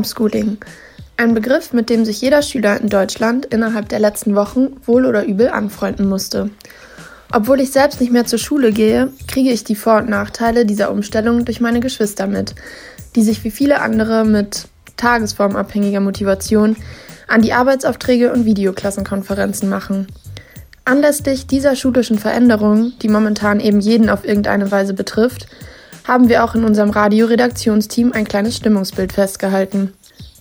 Homeschooling. Ein Begriff, mit dem sich jeder Schüler in Deutschland innerhalb der letzten Wochen wohl oder übel anfreunden musste. Obwohl ich selbst nicht mehr zur Schule gehe, kriege ich die Vor- und Nachteile dieser Umstellung durch meine Geschwister mit, die sich wie viele andere mit tagesformabhängiger Motivation an die Arbeitsaufträge und Videoklassenkonferenzen machen. Anlässlich dieser schulischen Veränderung, die momentan eben jeden auf irgendeine Weise betrifft, haben wir auch in unserem Radioredaktionsteam ein kleines Stimmungsbild festgehalten.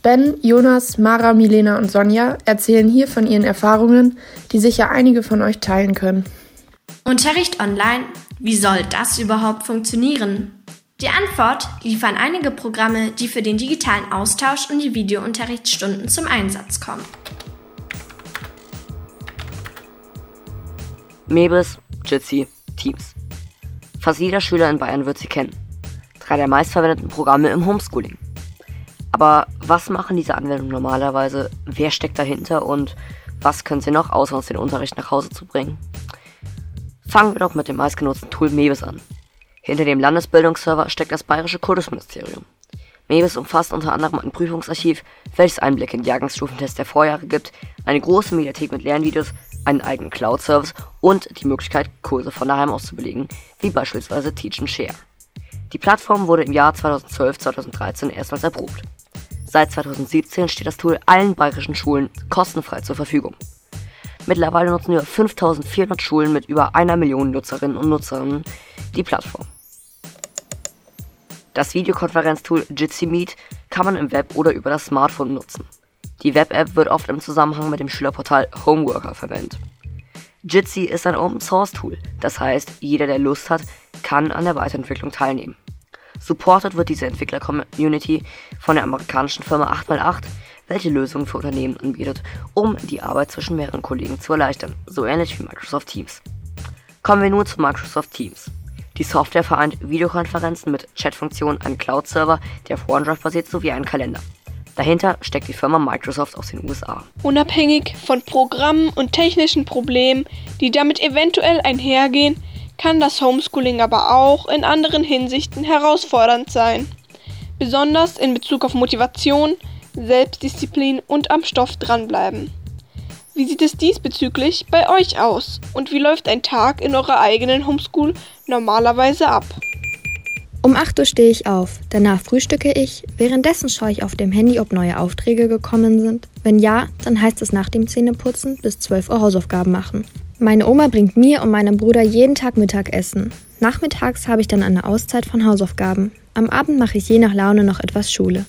Ben, Jonas, Mara, Milena und Sonja erzählen hier von ihren Erfahrungen, die sicher einige von euch teilen können. Unterricht online? Wie soll das überhaupt funktionieren? Die Antwort liefern einige Programme, die für den digitalen Austausch und die Videounterrichtsstunden zum Einsatz kommen. Mebis, Jitsi, Teams. Fast jeder Schüler in Bayern wird sie kennen. Drei der meistverwendeten Programme im Homeschooling. Aber was machen diese Anwendungen normalerweise? Wer steckt dahinter und was können sie noch, außer uns den Unterricht nach Hause zu bringen? Fangen wir doch mit dem meistgenutzten Tool Mebis an. Hinter dem Landesbildungsserver steckt das Bayerische Kultusministerium. Mebis umfasst unter anderem ein Prüfungsarchiv, welches Einblick in Jahrgangsstufentests der Vorjahre gibt, eine große Mediathek mit Lernvideos, einen eigenen Cloud-Service und die Möglichkeit, Kurse von daheim aus zu belegen, wie beispielsweise Teach and Share. Die Plattform wurde im Jahr 2012-2013 erstmals erprobt. Seit 2017 steht das Tool allen bayerischen Schulen kostenfrei zur Verfügung. Mittlerweile nutzen über 5400 Schulen mit über einer Million Nutzerinnen und Nutzern die Plattform. Das Videokonferenztool Jitsi Meet kann man im Web oder über das Smartphone nutzen. Die Web-App wird oft im Zusammenhang mit dem Schülerportal Homeworker verwendet. Jitsi ist ein Open-Source-Tool, das heißt, jeder, der Lust hat, kann an der Weiterentwicklung teilnehmen. Supported wird diese Entwickler-Community von der amerikanischen Firma 8x8, welche Lösungen für Unternehmen anbietet, um die Arbeit zwischen mehreren Kollegen zu erleichtern, so ähnlich wie Microsoft Teams. Kommen wir nun zu Microsoft Teams. Die Software vereint Videokonferenzen mit Chatfunktionen, einen Cloud-Server, der auf OneDrive basiert, sowie einen Kalender. Dahinter steckt die Firma Microsoft aus den USA. Unabhängig von Programmen und technischen Problemen, die damit eventuell einhergehen, kann das Homeschooling aber auch in anderen Hinsichten herausfordernd sein. Besonders in Bezug auf Motivation, Selbstdisziplin und am Stoff dranbleiben. Wie sieht es diesbezüglich bei euch aus und wie läuft ein Tag in eurer eigenen Homeschool normalerweise ab? Um 8 Uhr stehe ich auf, danach frühstücke ich, währenddessen schaue ich auf dem Handy, ob neue Aufträge gekommen sind. Wenn ja, dann heißt es nach dem Zähneputzen bis 12 Uhr Hausaufgaben machen. Meine Oma bringt mir und meinem Bruder jeden Tag Mittagessen. Nachmittags habe ich dann eine Auszeit von Hausaufgaben. Am Abend mache ich je nach Laune noch etwas Schule.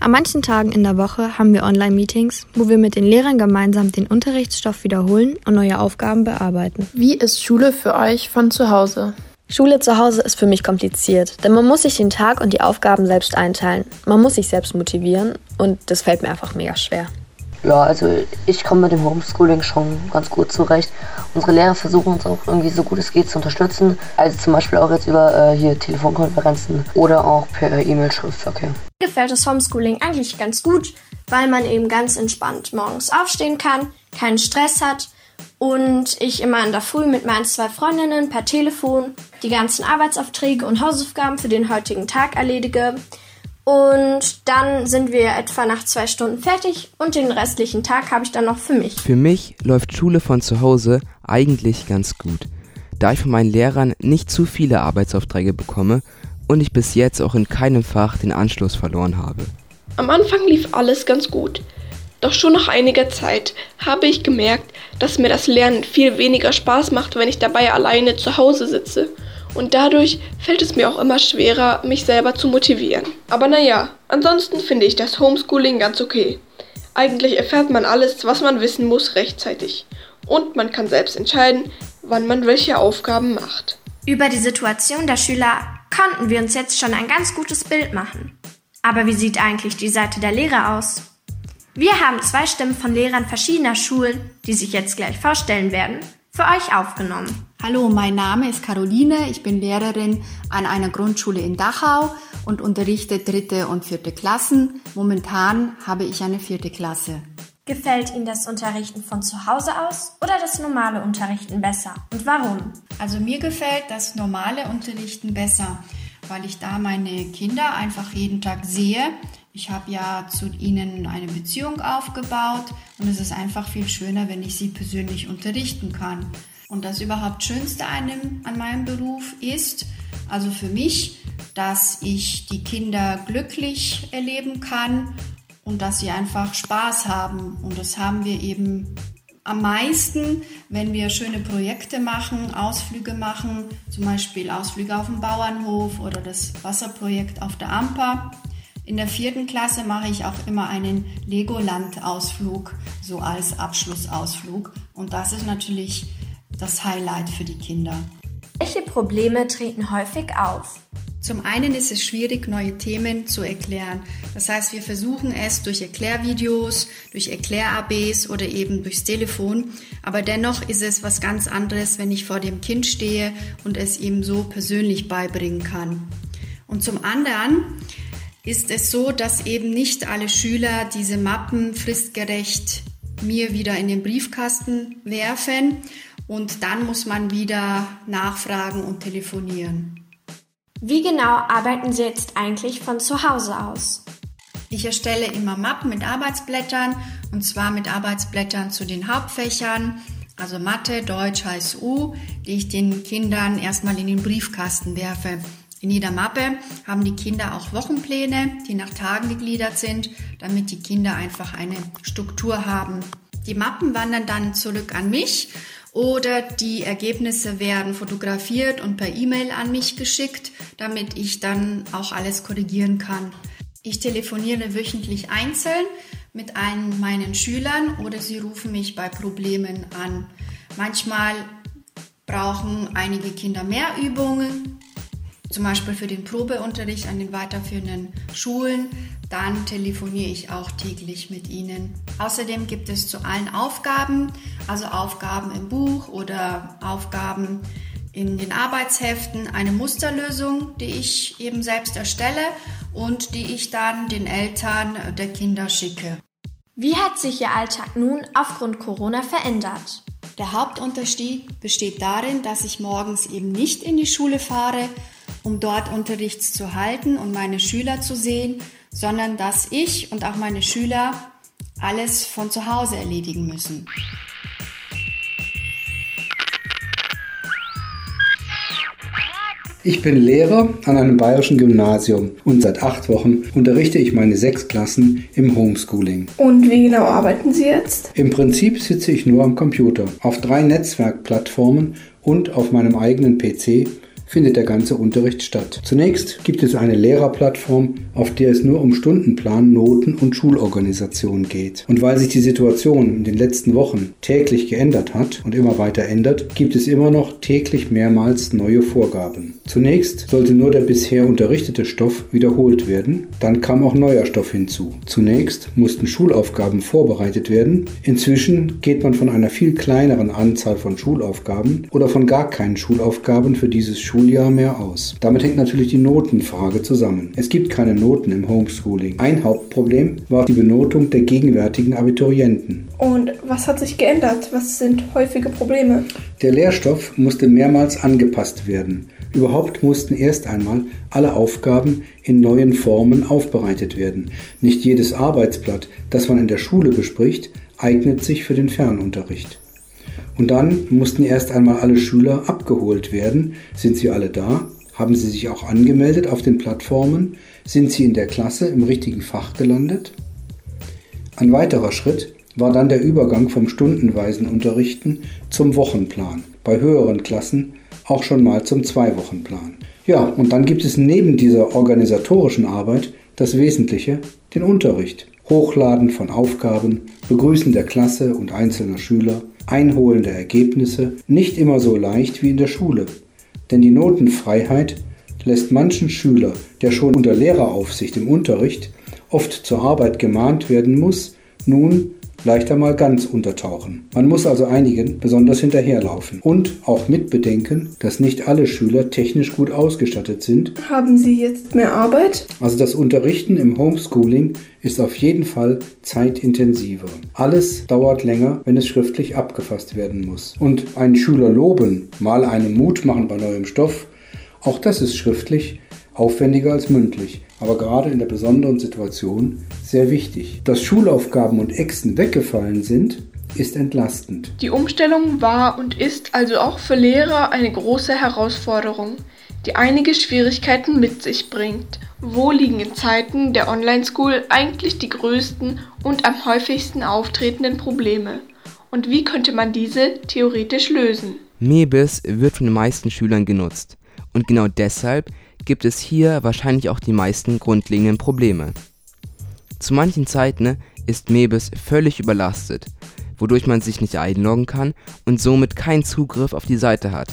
An manchen Tagen in der Woche haben wir Online-Meetings, wo wir mit den Lehrern gemeinsam den Unterrichtsstoff wiederholen und neue Aufgaben bearbeiten. Wie ist Schule für euch von zu Hause? Schule zu Hause ist für mich kompliziert, denn man muss sich den Tag und die Aufgaben selbst einteilen. Man muss sich selbst motivieren und das fällt mir einfach mega schwer. Ja, also ich komme mit dem Homeschooling schon ganz gut zurecht. Unsere Lehrer versuchen uns auch irgendwie so gut es geht zu unterstützen. Also zum Beispiel auch jetzt über äh, hier Telefonkonferenzen oder auch per E-Mail-Schriftverkehr. Mir gefällt das Homeschooling eigentlich ganz gut, weil man eben ganz entspannt morgens aufstehen kann, keinen Stress hat und ich immer in der Früh mit meinen zwei Freundinnen per Telefon die ganzen Arbeitsaufträge und Hausaufgaben für den heutigen Tag erledige. Und dann sind wir etwa nach zwei Stunden fertig und den restlichen Tag habe ich dann noch für mich. Für mich läuft Schule von zu Hause eigentlich ganz gut, da ich von meinen Lehrern nicht zu viele Arbeitsaufträge bekomme und ich bis jetzt auch in keinem Fach den Anschluss verloren habe. Am Anfang lief alles ganz gut. Doch schon nach einiger Zeit habe ich gemerkt, dass mir das Lernen viel weniger Spaß macht, wenn ich dabei alleine zu Hause sitze und dadurch fällt es mir auch immer schwerer, mich selber zu motivieren. Aber naja, ansonsten finde ich das Homeschooling ganz okay. Eigentlich erfährt man alles, was man wissen muss, rechtzeitig. Und man kann selbst entscheiden, wann man welche Aufgaben macht. Über die Situation der Schüler konnten wir uns jetzt schon ein ganz gutes Bild machen. Aber wie sieht eigentlich die Seite der Lehrer aus? Wir haben zwei Stimmen von Lehrern verschiedener Schulen, die sich jetzt gleich vorstellen werden, für euch aufgenommen. Hallo, mein Name ist Caroline. Ich bin Lehrerin an einer Grundschule in Dachau und unterrichte dritte und vierte Klassen. Momentan habe ich eine vierte Klasse. Gefällt Ihnen das Unterrichten von zu Hause aus oder das normale Unterrichten besser? Und warum? Also mir gefällt das normale Unterrichten besser, weil ich da meine Kinder einfach jeden Tag sehe. Ich habe ja zu ihnen eine Beziehung aufgebaut und es ist einfach viel schöner, wenn ich sie persönlich unterrichten kann. Und das überhaupt Schönste an, dem, an meinem Beruf ist, also für mich, dass ich die Kinder glücklich erleben kann und dass sie einfach Spaß haben. Und das haben wir eben am meisten, wenn wir schöne Projekte machen, Ausflüge machen, zum Beispiel Ausflüge auf dem Bauernhof oder das Wasserprojekt auf der Amper. In der vierten Klasse mache ich auch immer einen Legoland-Ausflug, so als Abschlussausflug. Und das ist natürlich das Highlight für die Kinder. Welche Probleme treten häufig auf? Zum einen ist es schwierig, neue Themen zu erklären. Das heißt, wir versuchen es durch Erklärvideos, durch Erklär-ABs oder eben durchs Telefon. Aber dennoch ist es was ganz anderes, wenn ich vor dem Kind stehe und es ihm so persönlich beibringen kann. Und zum anderen ist es so, dass eben nicht alle Schüler diese Mappen fristgerecht mir wieder in den Briefkasten werfen und dann muss man wieder nachfragen und telefonieren. Wie genau arbeiten Sie jetzt eigentlich von zu Hause aus? Ich erstelle immer Mappen mit Arbeitsblättern und zwar mit Arbeitsblättern zu den Hauptfächern, also Mathe, Deutsch, HSU, die ich den Kindern erstmal in den Briefkasten werfe. In jeder Mappe haben die Kinder auch Wochenpläne, die nach Tagen gegliedert sind, damit die Kinder einfach eine Struktur haben. Die Mappen wandern dann zurück an mich oder die Ergebnisse werden fotografiert und per E-Mail an mich geschickt, damit ich dann auch alles korrigieren kann. Ich telefoniere wöchentlich einzeln mit einem meinen Schülern oder sie rufen mich bei Problemen an. Manchmal brauchen einige Kinder mehr Übungen, zum Beispiel für den Probeunterricht an den weiterführenden Schulen, dann telefoniere ich auch täglich mit ihnen. Außerdem gibt es zu allen Aufgaben, also Aufgaben im Buch oder Aufgaben in den Arbeitsheften, eine Musterlösung, die ich eben selbst erstelle und die ich dann den Eltern der Kinder schicke. Wie hat sich Ihr Alltag nun aufgrund Corona verändert? Der Hauptunterschied besteht darin, dass ich morgens eben nicht in die Schule fahre, um dort Unterricht zu halten und meine Schüler zu sehen, sondern dass ich und auch meine Schüler alles von zu Hause erledigen müssen. Ich bin Lehrer an einem bayerischen Gymnasium und seit acht Wochen unterrichte ich meine sechs Klassen im Homeschooling. Und wie genau arbeiten Sie jetzt? Im Prinzip sitze ich nur am Computer, auf drei Netzwerkplattformen und auf meinem eigenen PC findet der ganze Unterricht statt. Zunächst gibt es eine Lehrerplattform, auf der es nur um Stundenplan, Noten und Schulorganisation geht. Und weil sich die Situation in den letzten Wochen täglich geändert hat und immer weiter ändert, gibt es immer noch täglich mehrmals neue Vorgaben. Zunächst sollte nur der bisher unterrichtete Stoff wiederholt werden, dann kam auch neuer Stoff hinzu. Zunächst mussten Schulaufgaben vorbereitet werden, inzwischen geht man von einer viel kleineren Anzahl von Schulaufgaben oder von gar keinen Schulaufgaben für dieses Schuljahr Schuljahr mehr aus. Damit hängt natürlich die Notenfrage zusammen. Es gibt keine Noten im Homeschooling. Ein Hauptproblem war die Benotung der gegenwärtigen Abiturienten. Und was hat sich geändert? Was sind häufige Probleme? Der Lehrstoff musste mehrmals angepasst werden. Überhaupt mussten erst einmal alle Aufgaben in neuen Formen aufbereitet werden. Nicht jedes Arbeitsblatt, das man in der Schule bespricht, eignet sich für den Fernunterricht. Und dann mussten erst einmal alle Schüler abgeholt werden. Sind sie alle da? Haben sie sich auch angemeldet auf den Plattformen? Sind sie in der Klasse im richtigen Fach gelandet? Ein weiterer Schritt war dann der Übergang vom stundenweisen Unterrichten zum Wochenplan. Bei höheren Klassen auch schon mal zum Zweiwochenplan. Ja, und dann gibt es neben dieser organisatorischen Arbeit das Wesentliche, den Unterricht. Hochladen von Aufgaben, Begrüßen der Klasse und einzelner Schüler, Einholen der Ergebnisse nicht immer so leicht wie in der Schule. Denn die Notenfreiheit lässt manchen Schüler, der schon unter Lehreraufsicht im Unterricht oft zur Arbeit gemahnt werden muss, nun leichter mal ganz untertauchen. Man muss also einigen besonders hinterherlaufen und auch mitbedenken, dass nicht alle Schüler technisch gut ausgestattet sind. Haben Sie jetzt mehr Arbeit? Also das Unterrichten im Homeschooling ist auf jeden Fall zeitintensiver. Alles dauert länger, wenn es schriftlich abgefasst werden muss. Und einen Schüler loben, mal einen Mut machen bei neuem Stoff, auch das ist schriftlich aufwendiger als mündlich, aber gerade in der besonderen Situation sehr wichtig. Dass Schulaufgaben und Exen weggefallen sind, ist entlastend. Die Umstellung war und ist also auch für Lehrer eine große Herausforderung, die einige Schwierigkeiten mit sich bringt. Wo liegen in Zeiten der Online-School eigentlich die größten und am häufigsten auftretenden Probleme? Und wie könnte man diese theoretisch lösen? Mebis wird von den meisten Schülern genutzt. Und genau deshalb gibt es hier wahrscheinlich auch die meisten grundlegenden Probleme. Zu manchen Zeiten ist Mebis völlig überlastet, wodurch man sich nicht einloggen kann und somit keinen Zugriff auf die Seite hat.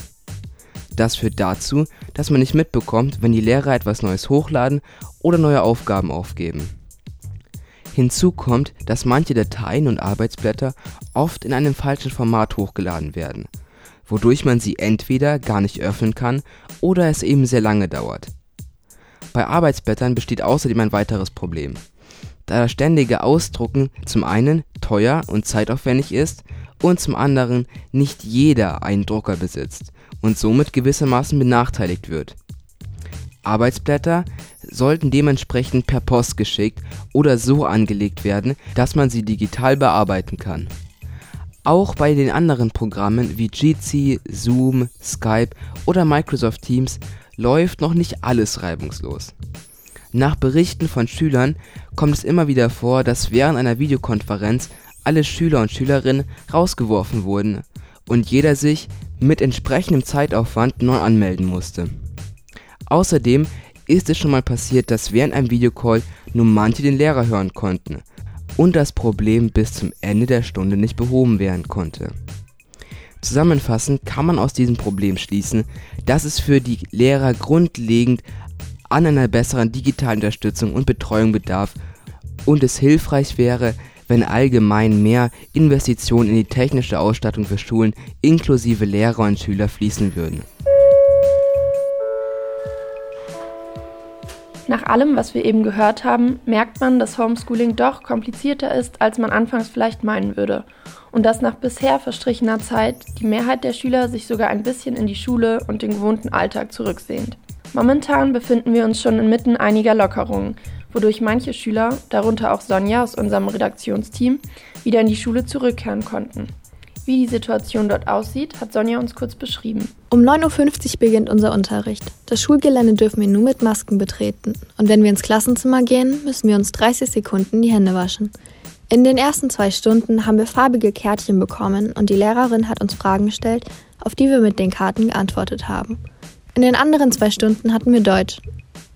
Das führt dazu, dass man nicht mitbekommt, wenn die Lehrer etwas Neues hochladen oder neue Aufgaben aufgeben. Hinzu kommt, dass manche Dateien und Arbeitsblätter oft in einem falschen Format hochgeladen werden, wodurch man sie entweder gar nicht öffnen kann oder es eben sehr lange dauert. Bei Arbeitsblättern besteht außerdem ein weiteres Problem. Da das ständige Ausdrucken zum einen teuer und zeitaufwendig ist und zum anderen nicht jeder einen Drucker besitzt und somit gewissermaßen benachteiligt wird. Arbeitsblätter sollten dementsprechend per Post geschickt oder so angelegt werden, dass man sie digital bearbeiten kann. Auch bei den anderen Programmen wie Jitsi, Zoom, Skype oder Microsoft Teams läuft noch nicht alles reibungslos. Nach Berichten von Schülern kommt es immer wieder vor, dass während einer Videokonferenz alle Schüler und Schülerinnen rausgeworfen wurden und jeder sich mit entsprechendem Zeitaufwand neu anmelden musste. Außerdem ist es schon mal passiert, dass während einem Videocall nur manche den Lehrer hören konnten und das Problem bis zum Ende der Stunde nicht behoben werden konnte. Zusammenfassend kann man aus diesem Problem schließen, dass es für die Lehrer grundlegend an einer besseren digitalen Unterstützung und Betreuung bedarf und es hilfreich wäre, wenn allgemein mehr Investitionen in die technische Ausstattung für Schulen inklusive Lehrer und Schüler fließen würden. Nach allem, was wir eben gehört haben, merkt man, dass Homeschooling doch komplizierter ist, als man anfangs vielleicht meinen würde. Und dass nach bisher verstrichener Zeit die Mehrheit der Schüler sich sogar ein bisschen in die Schule und den gewohnten Alltag zurücksehnt. Momentan befinden wir uns schon inmitten einiger Lockerungen, wodurch manche Schüler, darunter auch Sonja aus unserem Redaktionsteam, wieder in die Schule zurückkehren konnten. Wie die Situation dort aussieht, hat Sonja uns kurz beschrieben. Um 9.50 Uhr beginnt unser Unterricht. Das Schulgelände dürfen wir nur mit Masken betreten. Und wenn wir ins Klassenzimmer gehen, müssen wir uns 30 Sekunden die Hände waschen. In den ersten zwei Stunden haben wir farbige Kärtchen bekommen und die Lehrerin hat uns Fragen gestellt, auf die wir mit den Karten geantwortet haben. In den anderen zwei Stunden hatten wir Deutsch.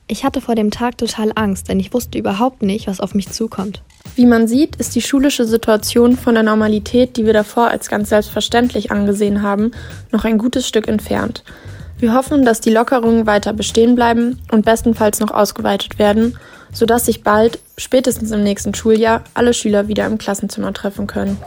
Ich hatte vor dem Tag total Angst, denn ich wusste überhaupt nicht, was auf mich zukommt. Wie man sieht, ist die schulische Situation von der Normalität, die wir davor als ganz selbstverständlich angesehen haben, noch ein gutes Stück entfernt. Wir hoffen, dass die Lockerungen weiter bestehen bleiben und bestenfalls noch ausgeweitet werden, sodass sich bald, spätestens im nächsten Schuljahr, alle Schüler wieder im Klassenzimmer treffen können.